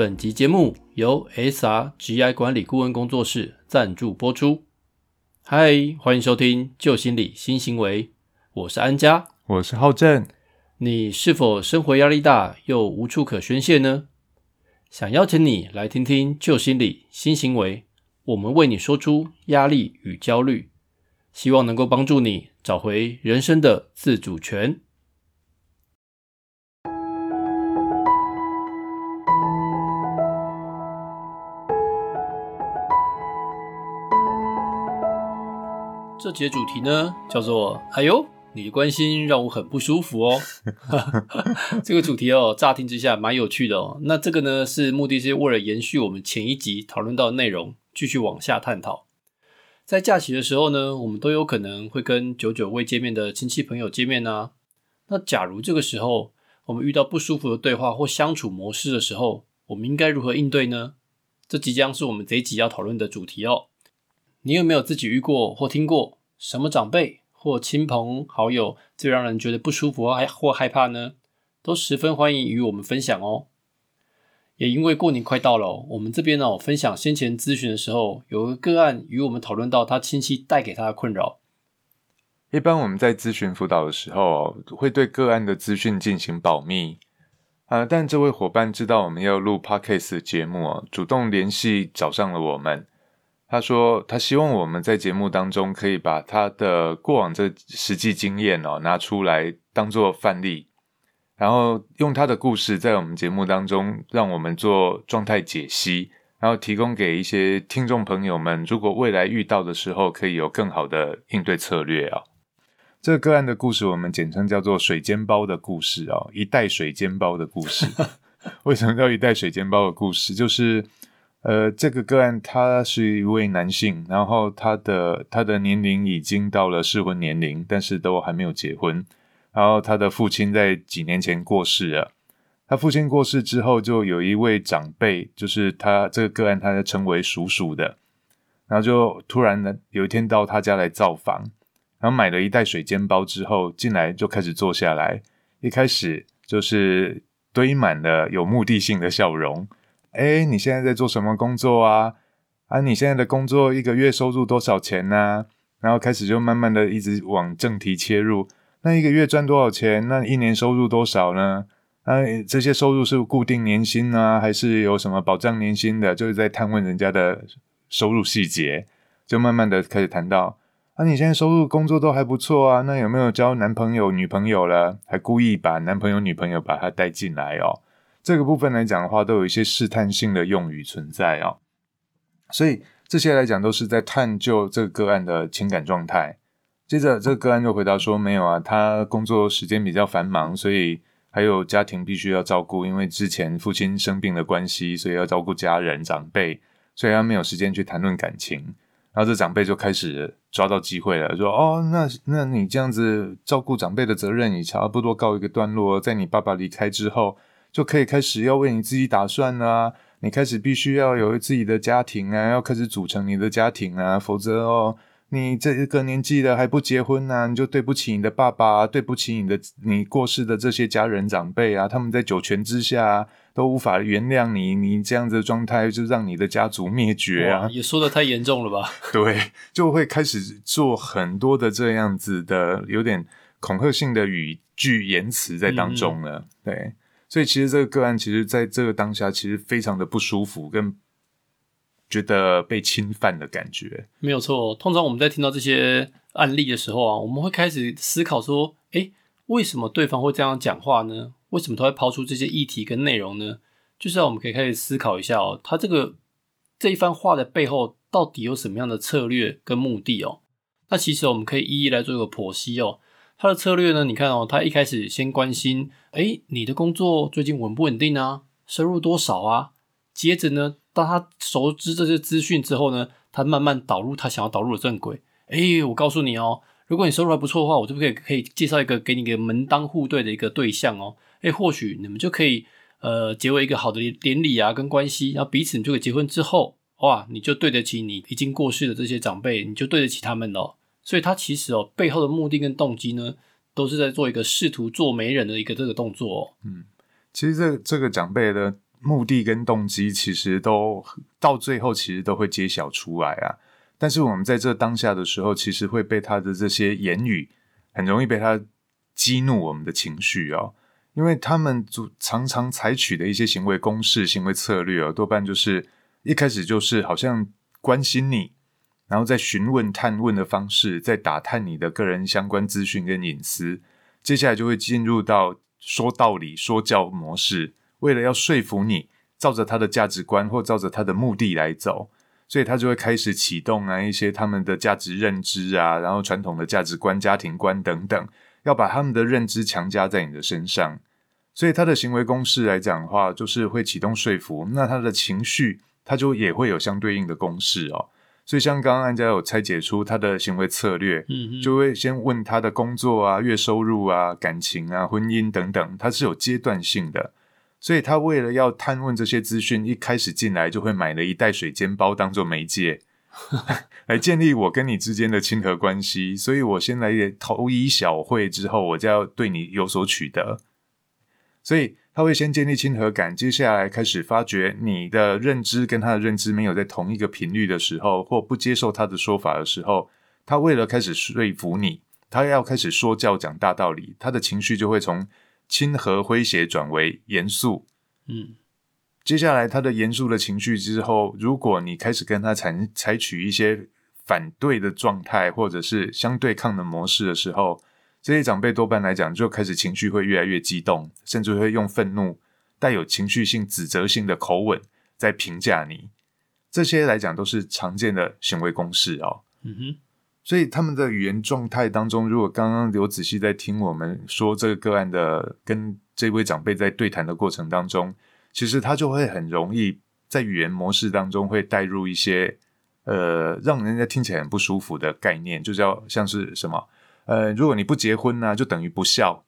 本集节目由 SRGI 管理顾问工作室赞助播出。嗨，欢迎收听旧心理新行为，我是安家，我是浩正。你是否生活压力大又无处可宣泄呢？想邀请你来听听旧心理新行为，我们为你说出压力与焦虑，希望能够帮助你找回人生的自主权。这节主题呢，叫做“哎呦，你的关心让我很不舒服哦”。这个主题哦，乍听之下蛮有趣的哦。那这个呢，是目的是为了延续我们前一集讨论到的内容，继续往下探讨。在假期的时候呢，我们都有可能会跟久久未见面的亲戚朋友见面啊。那假如这个时候我们遇到不舒服的对话或相处模式的时候，我们应该如何应对呢？这即将是我们这一集要讨论的主题哦。你有没有自己遇过或听过什么长辈或亲朋好友最让人觉得不舒服或或害怕呢？都十分欢迎与我们分享哦。也因为过年快到了，我们这边哦分享先前咨询的时候，有个个案与我们讨论到他亲戚带给他的困扰。一般我们在咨询辅导的时候，会对个案的资讯进行保密啊。但这位伙伴知道我们要录 podcast 节目主动联系找上了我们。他说：“他希望我们在节目当中可以把他的过往这实际经验哦拿出来当做范例，然后用他的故事在我们节目当中让我们做状态解析，然后提供给一些听众朋友们，如果未来遇到的时候可以有更好的应对策略啊。这个个案的故事我们简称叫做‘水煎包的故事’哦，一袋水煎包的故事。为什么叫一袋水煎包的故事？就是。”呃，这个个案他是一位男性，然后他的他的年龄已经到了适婚年龄，但是都还没有结婚。然后他的父亲在几年前过世了。他父亲过世之后，就有一位长辈，就是他这个个案，他就称为叔叔的，然后就突然呢有一天到他家来造访，然后买了一袋水煎包之后进来就开始坐下来，一开始就是堆满了有目的性的笑容。哎，你现在在做什么工作啊？啊，你现在的工作一个月收入多少钱呢？然后开始就慢慢的一直往正题切入。那一个月赚多少钱？那一年收入多少呢？啊，这些收入是固定年薪呢，还是有什么保障年薪的？就是在探问人家的收入细节，就慢慢的开始谈到啊，你现在收入工作都还不错啊，那有没有交男朋友女朋友了？还故意把男朋友女朋友把他带进来哦。这个部分来讲的话，都有一些试探性的用语存在啊，所以这些来讲都是在探究这个个案的情感状态。接着，这个个案就回答说：“没有啊，他工作时间比较繁忙，所以还有家庭必须要照顾，因为之前父亲生病的关系，所以要照顾家人长辈，所以他没有时间去谈论感情。”然后这长辈就开始抓到机会了，说：“哦，那那你这样子照顾长辈的责任，也差不多告一个段落，在你爸爸离开之后。”就可以开始要为你自己打算啊！你开始必须要有自己的家庭啊，要开始组成你的家庭啊，否则哦，你这个年纪了还不结婚呢，你就对不起你的爸爸，对不起你的你过世的这些家人长辈啊，他们在九泉之下都无法原谅你，你这样子的状态就让你的家族灭绝啊！也说的太严重了吧？对，就会开始做很多的这样子的有点恐吓性的语句言辞在当中了，对。所以其实这个个案，其实在这个当下，其实非常的不舒服，跟觉得被侵犯的感觉。没有错，通常我们在听到这些案例的时候啊，我们会开始思考说：，诶，为什么对方会这样讲话呢？为什么他会抛出这些议题跟内容呢？就是要我们可以开始思考一下哦，他这个这一番话的背后，到底有什么样的策略跟目的哦？那其实我们可以一一来做一个剖析哦。他的策略呢？你看哦，他一开始先关心，哎，你的工作最近稳不稳定啊？收入多少啊？接着呢，当他熟知这些资讯之后呢，他慢慢导入他想要导入的正轨。哎，我告诉你哦，如果你收入还不错的话，我就可以可以介绍一个给你一个门当户对的一个对象哦。哎，或许你们就可以呃结为一个好的典礼啊，跟关系，然后彼此你就可以结婚之后，哇，你就对得起你已经过世的这些长辈，你就对得起他们了。所以他其实哦，背后的目的跟动机呢，都是在做一个试图做媒人的一个这个动作。嗯，其实这这个长辈的目的跟动机，其实都到最后其实都会揭晓出来啊。但是我们在这当下的时候，其实会被他的这些言语，很容易被他激怒我们的情绪哦。因为他们主常常采取的一些行为公式、行为策略哦，多半就是一开始就是好像关心你，然后再询问、探问的方式，在打探你的个人相关资讯跟隐私。接下来就会进入到说道理、说教模式，为了要说服你，照着他的价值观或照着他的目的来走，所以他就会开始启动啊一些他们的价值认知啊，然后传统的价值观、家庭观等等。要把他们的认知强加在你的身上，所以他的行为公式来讲的话，就是会启动说服。那他的情绪，他就也会有相对应的公式哦。所以像刚刚安家有拆解出他的行为策略，嗯，就会先问他的工作啊、月收入啊、感情啊、婚姻等等，他是有阶段性的。所以他为了要探问这些资讯，一开始进来就会买了一袋水煎包当做媒介。来建立我跟你之间的亲和关系，所以我先来投一小会，之后我就要对你有所取得。所以他会先建立亲和感，接下来开始发觉你的认知跟他的认知没有在同一个频率的时候，或不接受他的说法的时候，他为了开始说服你，他要开始说教讲大道理，他的情绪就会从亲和诙谐转为严肃。嗯。接下来，他的严肃的情绪之后，如果你开始跟他采采取一些反对的状态，或者是相对抗的模式的时候，这些长辈多半来讲就开始情绪会越来越激动，甚至会用愤怒、带有情绪性、指责性的口吻在评价你。这些来讲都是常见的行为公式哦。嗯哼，所以他们的语言状态当中，如果刚刚刘仔细在听我们说这个个案的跟这位长辈在对谈的过程当中。其实他就会很容易在语言模式当中会带入一些呃让人家听起来很不舒服的概念，就叫像是什么呃，如果你不结婚呢，就等于不孝。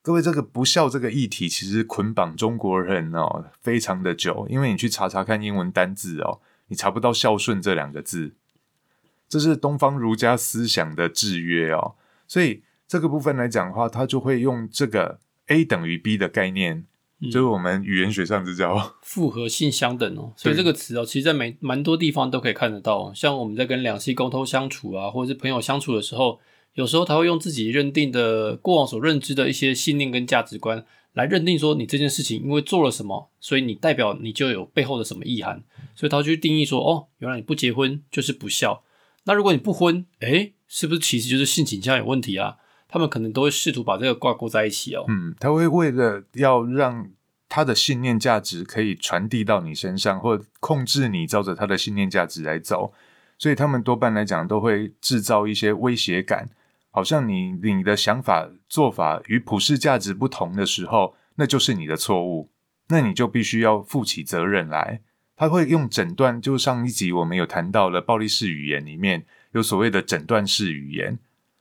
各位，这个不孝这个议题其实捆绑中国人哦，非常的久，因为你去查查看英文单字哦，你查不到孝顺这两个字，这是东方儒家思想的制约哦，所以这个部分来讲的话，他就会用这个 A 等于 B 的概念。就是我们语言学上就叫 复合性相等哦，所以这个词哦，其实在蛮蛮多地方都可以看得到。像我们在跟两性沟通相处啊，或者是朋友相处的时候，有时候他会用自己认定的过往所认知的一些信念跟价值观来认定说，你这件事情因为做了什么，所以你代表你就有背后的什么意涵，所以他去定义说，哦，原来你不结婚就是不孝。那如果你不婚，诶，是不是其实就是性倾向有问题啊？他们可能都会试图把这个挂钩在一起哦。嗯，他会为了要让他的信念价值可以传递到你身上，或控制你照着他的信念价值来走，所以他们多半来讲都会制造一些威胁感，好像你你的想法做法与普世价值不同的时候，那就是你的错误，那你就必须要负起责任来。他会用诊断，就上一集我们有谈到了暴力式语言里面有所谓的诊断式语言。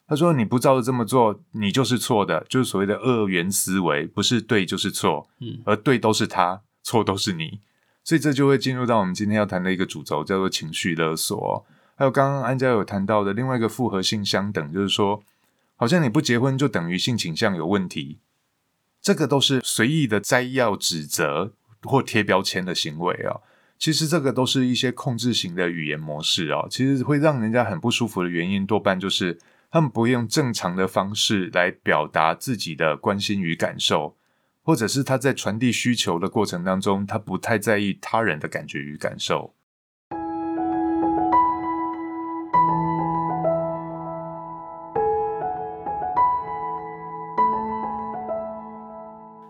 他说：“你不照着这么做，你就是错的，就是所谓的二元思维，不是对就是错，嗯，而对都是他，错都是你，所以这就会进入到我们今天要谈的一个主轴，叫做情绪勒索。还有刚刚安家有谈到的另外一个复合性相等，就是说，好像你不结婚就等于性倾向有问题，这个都是随意的摘要、指责或贴标签的行为啊。其实这个都是一些控制型的语言模式啊，其实会让人家很不舒服的原因，多半就是。”他们不用正常的方式来表达自己的关心与感受，或者是他在传递需求的过程当中，他不太在意他人的感觉与感受。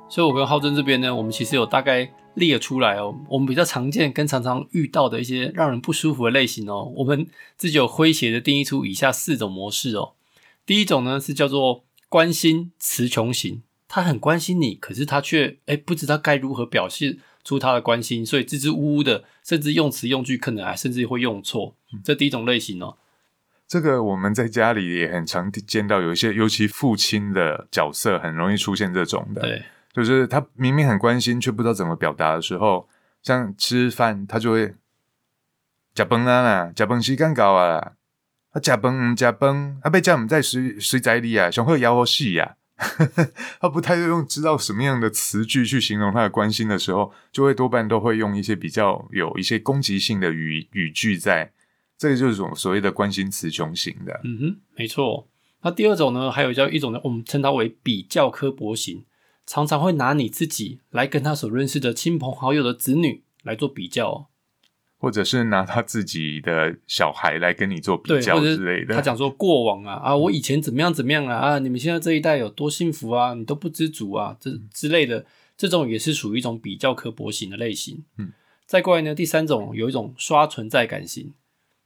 所以，我跟浩真这边呢，我们其实有大概列出来哦，我们比较常见跟常常遇到的一些让人不舒服的类型哦，我们自己有诙谐的定义出以下四种模式哦。第一种呢是叫做关心词穷型，他很关心你，可是他却哎不知道该如何表现出他的关心，所以支支吾吾的，甚至用词用句可能还甚至会用错。这第一种类型哦。这个我们在家里也很常见到，有一些尤其父亲的角色很容易出现这种的。对。就是他明明很关心，却不知道怎么表达的时候，像吃饭，他就会夹崩啊啦，夹崩时间到啊啦，啊夹崩唔夹崩，啊被叫我们在水水仔里啊，上好咬我死啊，他不太用知道什么样的词句去形容他的关心的时候，就会多半都会用一些比较有一些攻击性的语语句在。这个就是种所谓的关心词穷型的。嗯哼，没错。那第二种呢，还有叫一种呢，我们称它为比较刻薄型，常常会拿你自己来跟他所认识的亲朋好友的子女来做比较。或者是拿他自己的小孩来跟你做比较之类的。他讲说过往啊啊，我以前怎么样怎么样啊啊，你们现在这一代有多幸福啊，你都不知足啊，这之类的，这种也是属于一种比较刻薄型的类型。嗯，再过来呢，第三种有一种刷存在感型。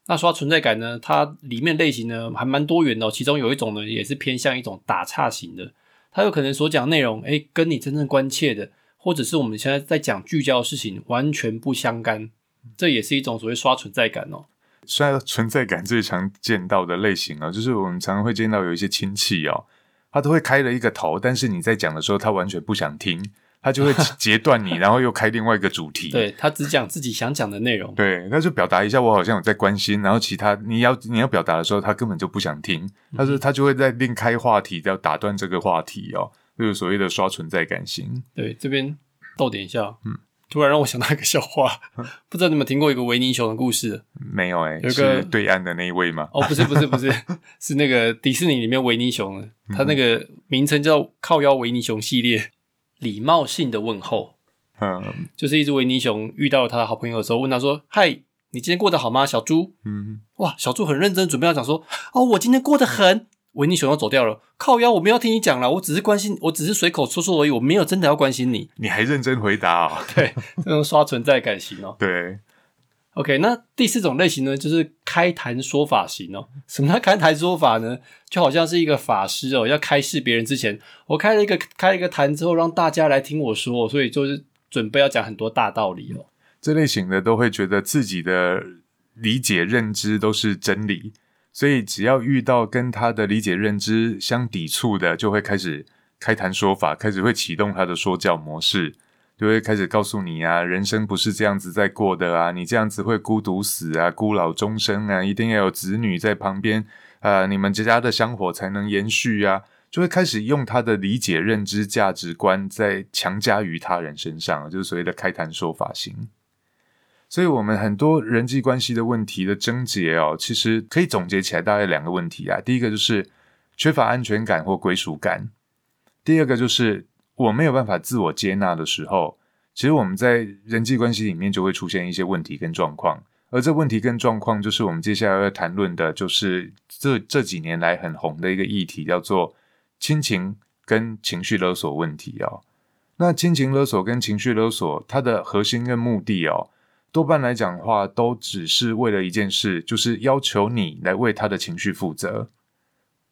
那刷存在感呢，它里面类型呢还蛮多元的，其中有一种呢也是偏向一种打岔型的，它有可能所讲内容哎跟你真正关切的，或者是我们现在在讲聚焦的事情完全不相干。这也是一种所谓刷存在感哦。刷存在感最常见到的类型啊，就是我们常常会见到有一些亲戚哦，他都会开了一个头，但是你在讲的时候，他完全不想听，他就会 截断你，然后又开另外一个主题。对他只讲自己想讲的内容。对，那就表达一下我好像有在关心，然后其他你要你要表达的时候，他根本就不想听。他说他就会在另开话题，要打断这个话题哦，就是所谓的刷存在感型。对，这边逗点一下，嗯。突然让我想到一个笑话，不知道你们听过一个维尼熊的故事？没有哎，有个对岸的那一位吗？哦，不是不是不是，是那个迪士尼里面维尼熊，它那个名称叫靠腰维尼熊系列。礼貌性的问候，嗯，就是一只维尼熊遇到了他的好朋友的时候，问他说：“嗨，你今天过得好吗，小猪？”嗯，哇，小猪很认真，准备要讲说：“哦，我今天过得很。”维尼熊要走掉了，靠腰，我没有听你讲了，我只是关心，我只是随口说说而已，我没有真的要关心你。你还认真回答哦？对，这种刷存在感型哦。对，OK，那第四种类型呢，就是开坛说法型哦。什么叫开坛说法呢？就好像是一个法师哦，要开示别人之前，我开了一个开了一个坛之后，让大家来听我说，所以就是准备要讲很多大道理哦。这类型的都会觉得自己的理解认知都是真理。所以，只要遇到跟他的理解认知相抵触的，就会开始开坛说法，开始会启动他的说教模式，就会开始告诉你啊，人生不是这样子在过的啊，你这样子会孤独死啊，孤老终生啊，一定要有子女在旁边啊，你们家的香火才能延续啊，就会开始用他的理解认知价值观在强加于他人身上，就是所谓的开坛说法型。所以，我们很多人际关系的问题的症结哦，其实可以总结起来大概两个问题啊。第一个就是缺乏安全感或归属感；第二个就是我没有办法自我接纳的时候，其实我们在人际关系里面就会出现一些问题跟状况。而这问题跟状况，就是我们接下来要谈论的，就是这这几年来很红的一个议题，叫做亲情跟情绪勒索问题哦。那亲情勒索跟情绪勒索，它的核心跟目的哦。多半来讲的话，都只是为了一件事，就是要求你来为他的情绪负责。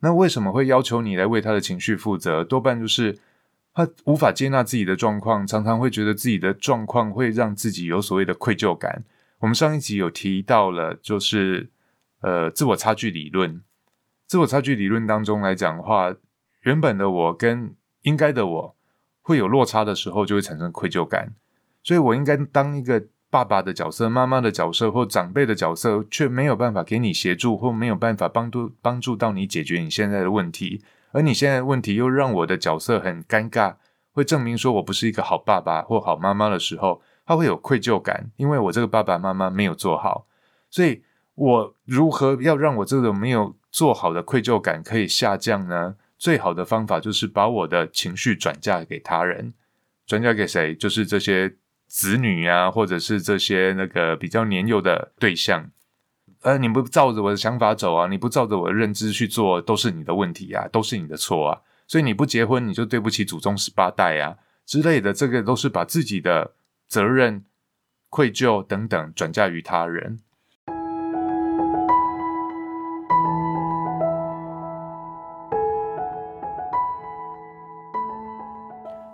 那为什么会要求你来为他的情绪负责？多半就是他无法接纳自己的状况，常常会觉得自己的状况会让自己有所谓的愧疚感。我们上一集有提到了，就是呃自我差距理论。自我差距理论当中来讲的话，原本的我跟应该的我会有落差的时候，就会产生愧疚感。所以我应该当一个。爸爸的角色、妈妈的角色或长辈的角色，却没有办法给你协助，或没有办法帮助帮助到你解决你现在的问题。而你现在问题又让我的角色很尴尬，会证明说我不是一个好爸爸或好妈妈的时候，他会有愧疚感，因为我这个爸爸妈妈没有做好。所以，我如何要让我这个没有做好的愧疚感可以下降呢？最好的方法就是把我的情绪转嫁给他人，转嫁给谁？就是这些。子女啊，或者是这些那个比较年幼的对象，呃，你不照着我的想法走啊，你不照着我的认知去做，都是你的问题啊，都是你的错啊。所以你不结婚，你就对不起祖宗十八代啊之类的，这个都是把自己的责任、愧疚等等转嫁于他人。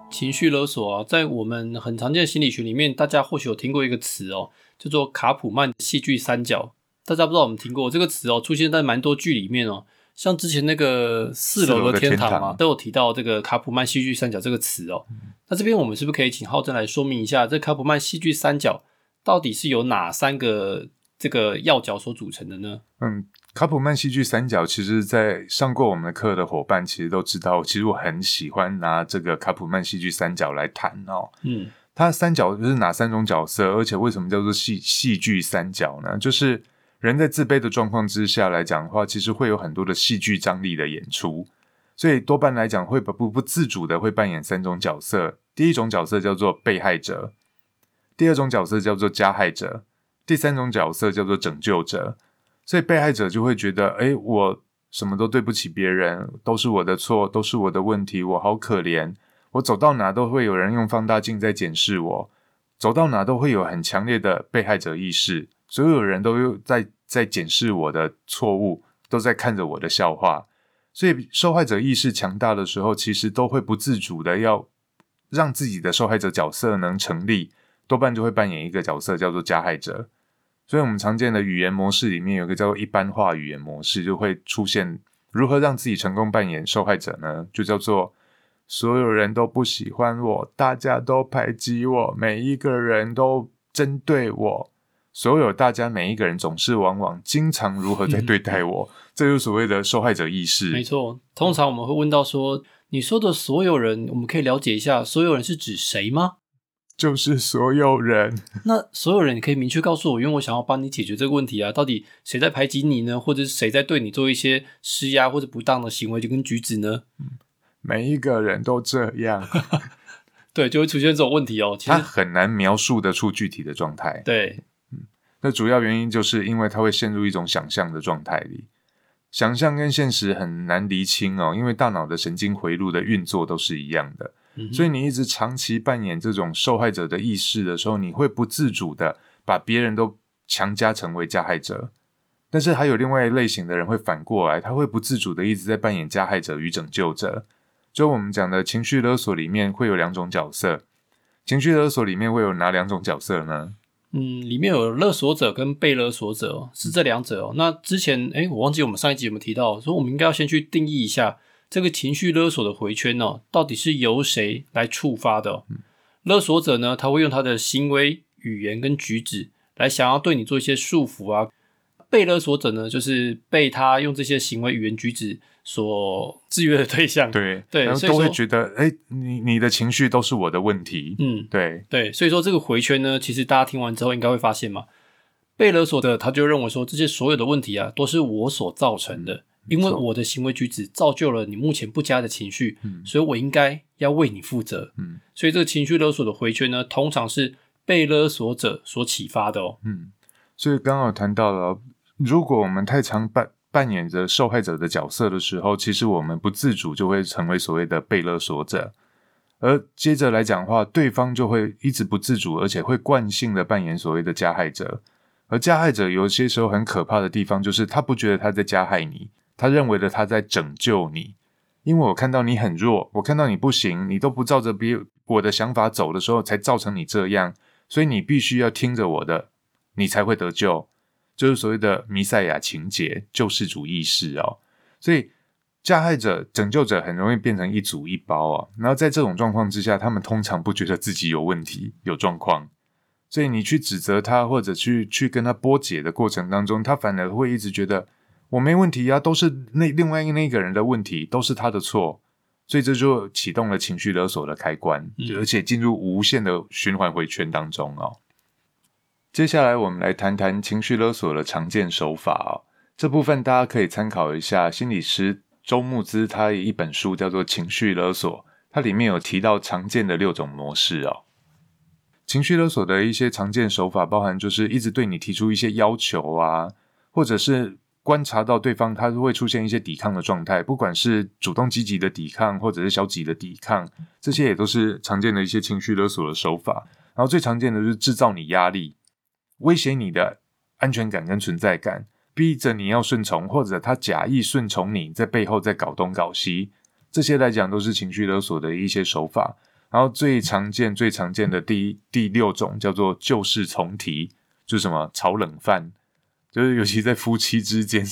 情绪勒索啊，在我们很常见的心理学里面，大家或许有听过一个词哦，叫做卡普曼戏剧三角。大家不知道我们听过这个词哦，出现在蛮多剧里面哦，像之前那个四楼的天堂嘛，都有提到这个卡普曼戏剧三角这个词哦。那这边我们是不是可以请浩正来说明一下，这卡普曼戏剧三角到底是由哪三个这个要角所组成的呢？嗯。卡普曼戏剧三角，其实，在上过我们的课的伙伴，其实都知道，其实我很喜欢拿这个卡普曼戏剧三角来谈哦。嗯，它三角就是哪三种角色，而且为什么叫做戏戏剧三角呢？就是人在自卑的状况之下来讲的话，其实会有很多的戏剧张力的演出，所以多半来讲会不不不自主的会扮演三种角色。第一种角色叫做被害者，第二种角色叫做加害者，第三种角色叫做拯救者。所以被害者就会觉得，哎，我什么都对不起别人，都是我的错，都是我的问题，我好可怜。我走到哪都会有人用放大镜在检视我，走到哪都会有很强烈的被害者意识，所有人都在在检视我的错误，都在看着我的笑话。所以受害者意识强大的时候，其实都会不自主的要让自己的受害者角色能成立，多半就会扮演一个角色叫做加害者。所以，我们常见的语言模式里面有一个叫做一般化语言模式，就会出现如何让自己成功扮演受害者呢？就叫做所有人都不喜欢我，大家都排挤我，每一个人都针对我，所有大家每一个人总是往往经常如何在对待我，这就是所谓的受害者意识。没错，通常我们会问到说，你说的所有人，我们可以了解一下，所有人是指谁吗？就是所有人，那所有人你可以明确告诉我，因为我想要帮你解决这个问题啊。到底谁在排挤你呢？或者是谁在对你做一些施压或者不当的行为就跟举止呢？每一个人都这样，对，就会出现这种问题哦。其他实很难描述得出具体的状态。对，那主要原因就是因为他会陷入一种想象的状态里，想象跟现实很难厘清哦，因为大脑的神经回路的运作都是一样的。嗯所以你一直长期扮演这种受害者的意识的时候，你会不自主的把别人都强加成为加害者。但是还有另外一类型的人会反过来，他会不自主的一直在扮演加害者与拯救者。就我们讲的情绪勒索里面会有两种角色，情绪勒索里面会有哪两种角色呢？嗯，里面有勒索者跟被勒索者哦，是这两者哦。那之前哎，我忘记我们上一集有没有提到，说我们应该要先去定义一下这个情绪勒索的回圈哦，到底是由谁来触发的、哦？勒索者呢，他会用他的行为、语言跟举止来想要对你做一些束缚啊。被勒索者呢，就是被他用这些行为、语言、举止所制约的对象。对对然后都会觉得，哎，你你的情绪都是我的问题。嗯，对，对，所以说这个回圈呢，其实大家听完之后应该会发现嘛，被勒索的他就认为说这些所有的问题啊都是我所造成的，因为我的行为举止造就了你目前不佳的情绪，嗯所以我应该要为你负责。嗯所以这个情绪勒索的回圈呢，通常是被勒索者所启发的哦。嗯，所以刚好谈到了，如果我们太常扮扮演着受害者的角色的时候，其实我们不自主就会成为所谓的被勒索者。而接着来讲的话，对方就会一直不自主，而且会惯性的扮演所谓的加害者。而加害者有些时候很可怕的地方，就是他不觉得他在加害你，他认为的他在拯救你。因为我看到你很弱，我看到你不行，你都不照着别我的想法走的时候，才造成你这样，所以你必须要听着我的，你才会得救。就是所谓的弥赛亚情节、救世主意识哦。所以加害者、拯救者很容易变成一组一包啊。然后在这种状况之下，他们通常不觉得自己有问题、有状况，所以你去指责他或者去去跟他波解的过程当中，他反而会一直觉得我没问题啊，都是那另外那个人的问题，都是他的错。所以这就启动了情绪勒索的开关，嗯而且进入无限的循环回圈当中哦。接下来我们来谈谈情绪勒索的常见手法哦。这部分大家可以参考一下心理师周牧之他一本书叫做《情绪勒索》，它里面有提到常见的六种模式哦。情绪勒索的一些常见手法包含就是一直对你提出一些要求啊，或者是观察到对方他会出现一些抵抗的状态，不管是主动积极的抵抗，或者是消极的抵抗，这些也都是常见的一些情绪勒索的手法。然后最常见的就是制造你压力，威胁你的安全感跟存在感，逼着你要顺从，或者他假意顺从你，在背后在搞东搞西，这些来讲都是情绪勒索的一些手法。然后最常见、最常见的第第六种叫做旧事重提，就是什么炒冷饭，就是尤其在夫妻之间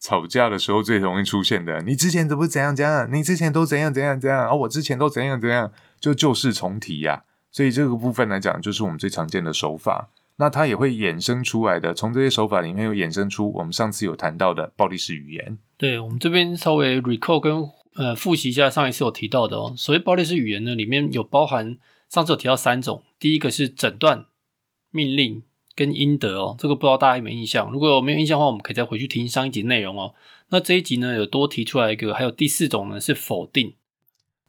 吵架的时候最容易出现的。你之前怎么怎样怎样？你之前都怎样怎样怎样？啊，我之前都怎样怎样？就旧事重提呀、所以这个部分来讲，就是我们最常见的手法。那它也会衍生出来的，从这些手法里面又衍生出我们上次有谈到的暴力式语言。对我们这边稍微 recall 跟呃复习一下上一次有提到的哦，所谓暴力式语言呢，里面有包含上次有提到三种，第一个是诊断、命令跟应得哦，这个不知道大家有没有印象？如果没有印象的话，我们可以再回去听上一集内容哦。那这一集呢，有多提出来一个，还有第四种呢是否定，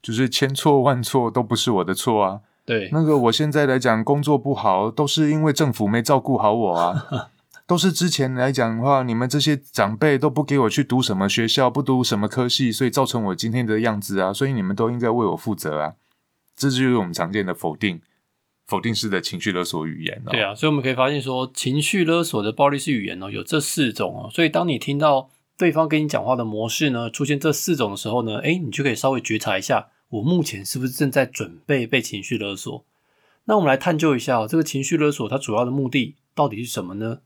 就是千错万错都不是我的错啊。对，那个我现在来讲工作不好，都是因为政府没照顾好我啊。都是之前来讲的话，你们这些长辈都不给我去读什么学校，不读什么科系，所以造成我今天的样子啊。所以你们都应该为我负责啊。这就是我们常见的否定、否定式的情绪勒索语言。对啊，所以我们可以发现说，情绪勒索的暴力式语言哦，有这四种哦。所以当你听到对方跟你讲话的模式呢，出现这四种的时候呢，诶，你就可以稍微觉察一下，我目前是不是正在准备被情绪勒索？那我们来探究一下哦，这个情绪勒索它主要的目的到底是什么呢？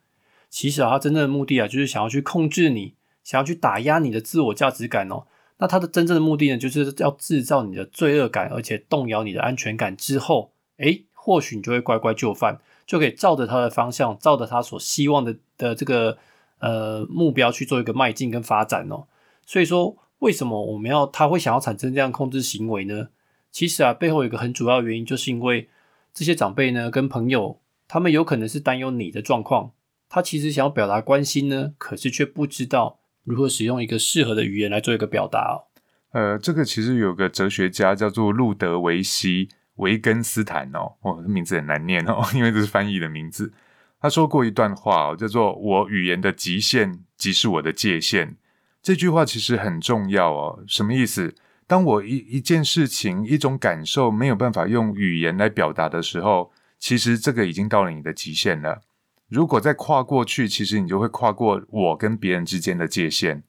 其实啊，它真正的目的啊，就是想要去控制你，想要去打压你的自我价值感哦。那它的真正的目的呢，就是要制造你的罪恶感，而且动摇你的安全感之后，诶，或许你就会乖乖就范，就可以照着他的方向，照着他所希望的的这个呃目标去做一个迈进跟发展哦。所以说，为什么我们要他会想要产生这样控制行为呢？其实啊，背后有一个很主要的原因，就是因为这些长辈呢跟朋友，他们有可能是担忧你的状况。他其实想要表达关心呢，可是却不知道如何使用一个适合的语言来做一个表达。呃，这个其实有个哲学家叫做路德维希·维根斯坦哦，哦，名字很难念哦，因为这是翻译的名字。他说过一段话哦，叫做“我语言的极限即是我的界限”。这句话其实很重要哦。什么意思？当我一一件事情、一种感受没有办法用语言来表达的时候，其实这个已经到了你的极限了。如果再跨过去，其实你就会跨过我跟别人之间的界限，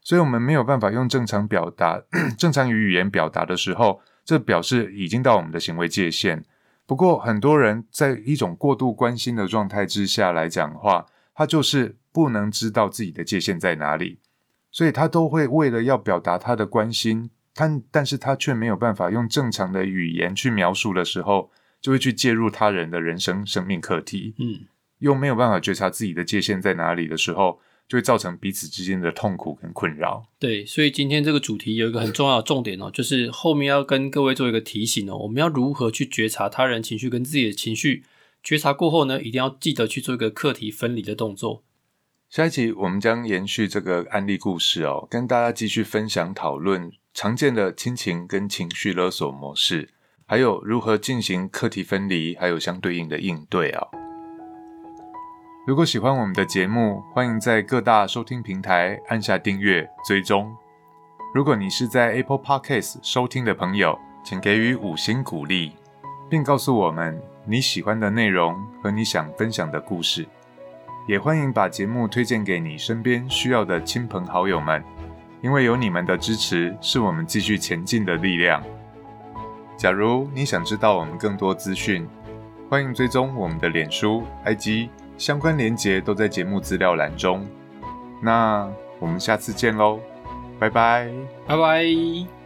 所以我们没有办法用正常表达、正常语言表达的时候，这表示已经到我们的行为界限。不过，很多人在一种过度关心的状态之下来讲话，他就是不能知道自己的界限在哪里，所以他都会为了要表达他的关心，但但是他却没有办法用正常的语言去描述的时候，就会去介入他人的人生生命课题。嗯。又没有办法觉察自己的界限在哪里的时候，就会造成彼此之间的痛苦跟困扰。对，所以今天这个主题有一个很重要的重点哦，就是后面要跟各位做一个提醒哦，我们要如何去觉察他人情绪跟自己的情绪。觉察过后呢，一定要记得去做一个课题分离的动作。下一集我们将延续这个案例故事哦，跟大家继续分享讨论常见的亲情跟情绪勒索模式，还有如何进行课题分离，还有相对应的应对啊。如果喜欢我们的节目，欢迎在各大收听平台按下订阅追踪。如果你是在 Apple Podcast 收听的朋友，请给予五星鼓励，并告诉我们你喜欢的内容和你想分享的故事。也欢迎把节目推荐给你身边需要的亲朋好友们，因为有你们的支持，是我们继续前进的力量。假如你想知道我们更多资讯，欢迎追踪我们的脸书、IG。相关连结都在节目资料栏中，那我们下次见喽，拜拜，拜拜。